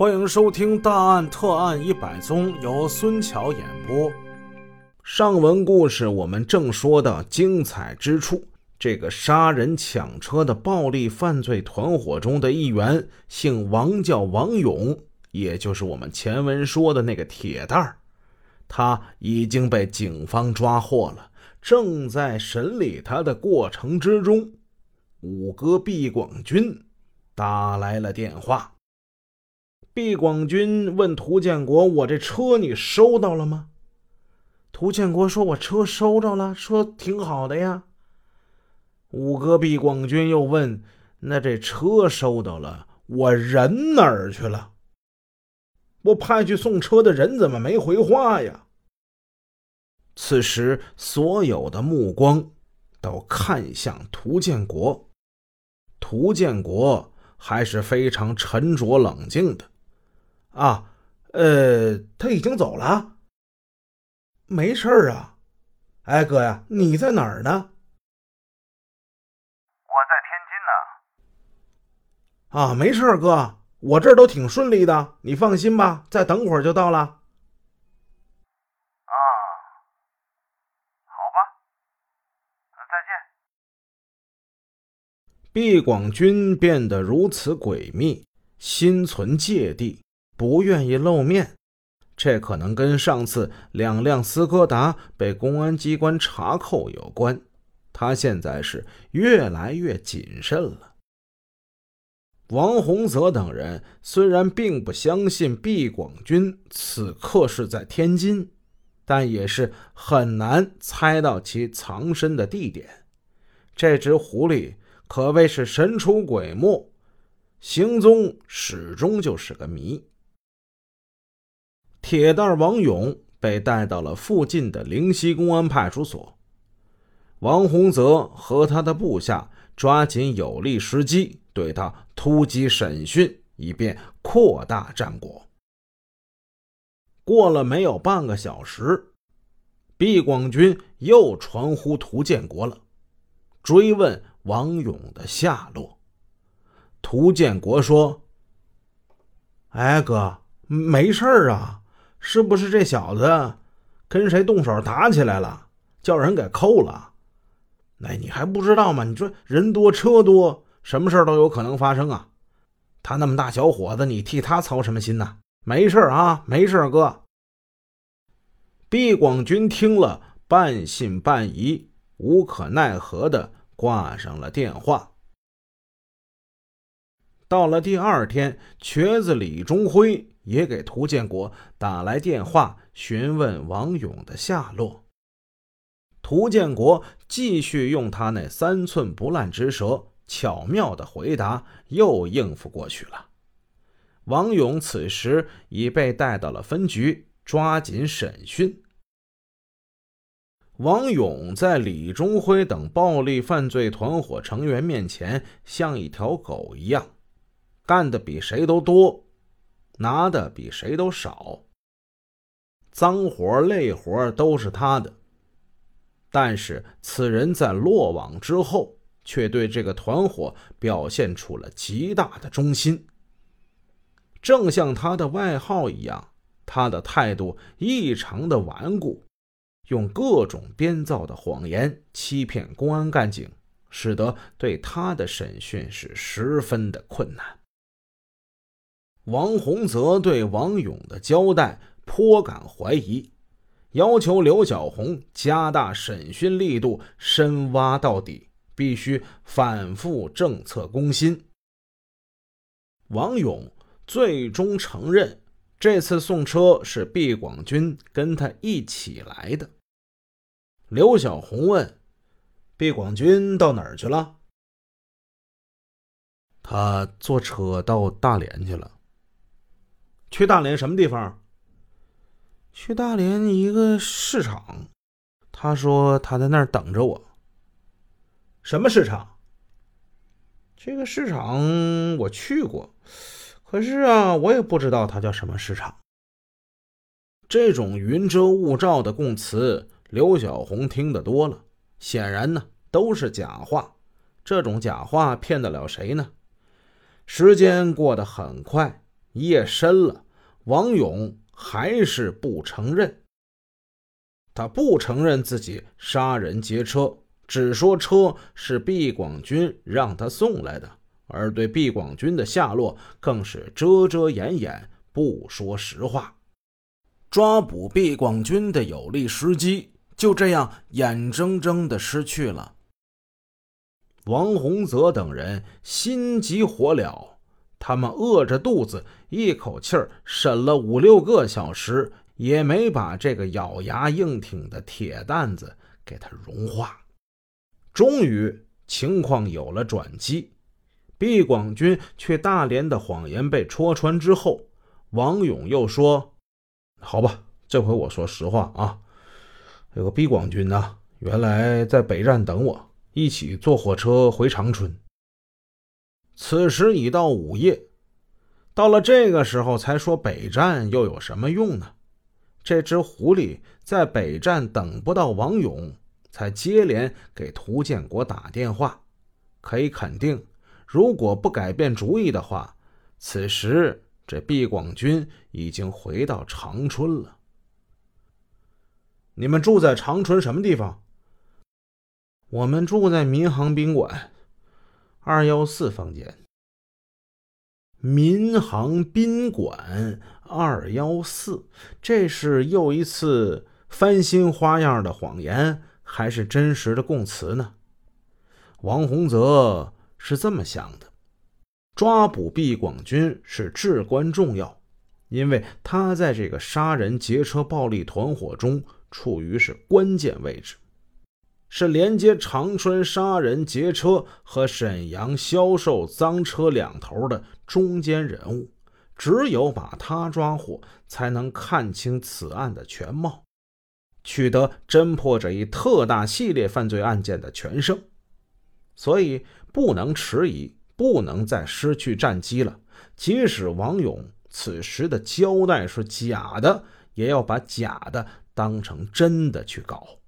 欢迎收听《大案特案一百宗》，由孙桥演播。上文故事我们正说到精彩之处，这个杀人抢车的暴力犯罪团伙中的一员，姓王，叫王勇，也就是我们前文说的那个铁蛋儿，他已经被警方抓获了，正在审理他的过程之中。五哥毕广军打来了电话。毕广军问涂建国：“我这车你收到了吗？”涂建国说：“我车收着了，说挺好的呀。”五哥毕广军又问：“那这车收到了，我人哪儿去了？我派去送车的人怎么没回话呀？”此时，所有的目光都看向涂建国。涂建国还是非常沉着冷静的。啊，呃，他已经走了，没事儿啊。哎，哥呀，你在哪儿呢？我在天津呢。啊，没事儿，哥，我这儿都挺顺利的，你放心吧，再等会儿就到了。啊，好吧，再见。毕广军变得如此诡秘，心存芥蒂。不愿意露面，这可能跟上次两辆斯柯达被公安机关查扣有关。他现在是越来越谨慎了。王洪泽等人虽然并不相信毕广军此刻是在天津，但也是很难猜到其藏身的地点。这只狐狸可谓是神出鬼没，行踪始终就是个谜。铁蛋王勇被带到了附近的灵溪公安派出所，王洪泽和他的部下抓紧有利时机对他突击审讯，以便扩大战果。过了没有半个小时，毕广军又传呼涂建国了，追问王勇的下落。涂建国说：“哎，哥，没事啊。”是不是这小子跟谁动手打起来了，叫人给扣了？哎，你还不知道吗？你说人多车多，什么事都有可能发生啊！他那么大小伙子，你替他操什么心呢？没事啊，没事哥。毕广军听了，半信半疑，无可奈何的挂上了电话。到了第二天，瘸子李忠辉。也给涂建国打来电话，询问王勇的下落。涂建国继续用他那三寸不烂之舌，巧妙的回答，又应付过去了。王勇此时已被带到了分局，抓紧审讯。王勇在李忠辉等暴力犯罪团伙成员面前，像一条狗一样，干的比谁都多。拿的比谁都少，脏活累活都是他的。但是此人在落网之后，却对这个团伙表现出了极大的忠心。正像他的外号一样，他的态度异常的顽固，用各种编造的谎言欺骗公安干警，使得对他的审讯是十分的困难。王洪泽对王勇的交代颇感怀疑，要求刘小红加大审讯力度，深挖到底，必须反复政策攻心。王勇最终承认，这次送车是毕广军跟他一起来的。刘小红问：“毕广军到哪儿去了？”他坐车到大连去了。去大连什么地方？去大连一个市场，他说他在那儿等着我。什么市场？这个市场我去过，可是啊，我也不知道它叫什么市场。这种云遮雾罩的供词，刘小红听得多了，显然呢都是假话。这种假话骗得了谁呢？时间过得很快。夜深了，王勇还是不承认。他不承认自己杀人劫车，只说车是毕广军让他送来的，而对毕广军的下落更是遮遮掩掩，不说实话。抓捕毕广军的有利时机就这样眼睁睁的失去了。王洪泽等人心急火燎，他们饿着肚子，一口气儿审了五六个小时，也没把这个咬牙硬挺的铁蛋子给他融化。终于，情况有了转机。毕广军去大连的谎言被戳穿之后，王勇又说：“好吧，这回我说实话啊，这个毕广军呢，原来在北站等我。”一起坐火车回长春。此时已到午夜，到了这个时候才说北站又有什么用呢？这只狐狸在北站等不到王勇，才接连给涂建国打电话。可以肯定，如果不改变主意的话，此时这毕广军已经回到长春了。你们住在长春什么地方？我们住在民航宾馆二幺四房间。民航宾馆二幺四，这是又一次翻新花样的谎言，还是真实的供词呢？王洪泽是这么想的：抓捕毕广军是至关重要，因为他在这个杀人劫车暴力团伙中处于是关键位置。是连接长春杀人劫车和沈阳销售赃车两头的中间人物，只有把他抓获，才能看清此案的全貌，取得侦破这一特大系列犯罪案件的全胜。所以不能迟疑，不能再失去战机了。即使王勇此时的交代是假的，也要把假的当成真的去搞。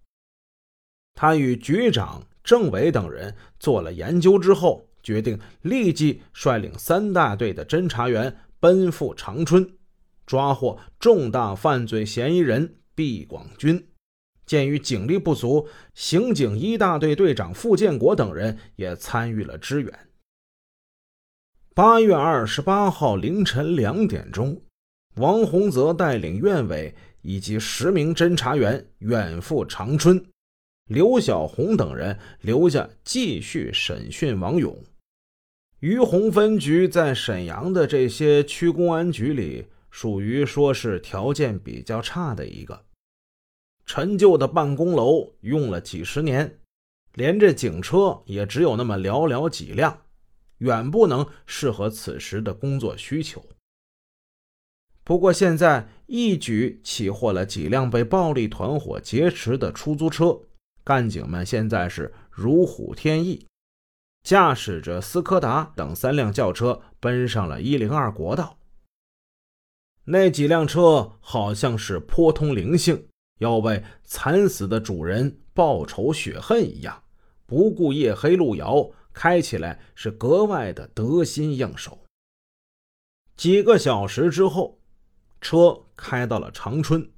他与局长、政委等人做了研究之后，决定立即率领三大队的侦查员奔赴长春，抓获重大犯罪嫌疑人毕广军。鉴于警力不足，刑警一大队队长傅建国等人也参与了支援。八月二十八号凌晨两点钟，王洪泽带领院委以及十名侦查员远赴长春。刘小红等人留下继续审讯王勇。于洪分局在沈阳的这些区公安局里，属于说是条件比较差的一个。陈旧的办公楼用了几十年，连着警车也只有那么寥寥几辆，远不能适合此时的工作需求。不过现在一举起获了几辆被暴力团伙劫持的出租车。干警们现在是如虎添翼，驾驶着斯柯达等三辆轿车奔上了一零二国道。那几辆车好像是颇通灵性，要为惨死的主人报仇雪恨一样，不顾夜黑路遥，开起来是格外的得心应手。几个小时之后，车开到了长春，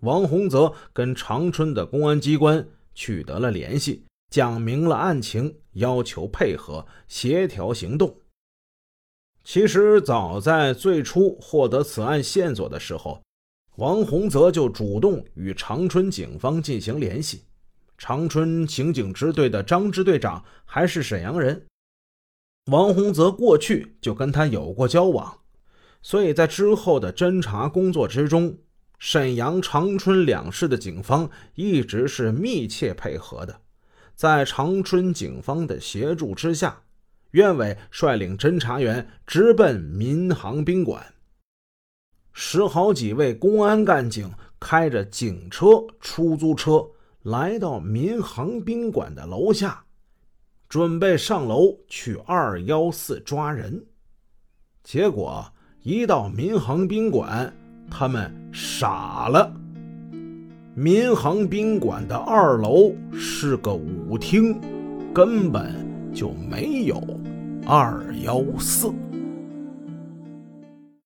王洪泽跟长春的公安机关。取得了联系，讲明了案情，要求配合协调行动。其实早在最初获得此案线索的时候，王洪泽就主动与长春警方进行联系。长春刑警支队的张支队长还是沈阳人，王洪泽过去就跟他有过交往，所以在之后的侦查工作之中。沈阳、长春两市的警方一直是密切配合的，在长春警方的协助之下，院委率领侦查员直奔民航宾馆。十好几位公安干警开着警车、出租车来到民航宾馆的楼下，准备上楼去二幺四抓人。结果一到民航宾馆。他们傻了。民航宾馆的二楼是个舞厅，根本就没有二幺四。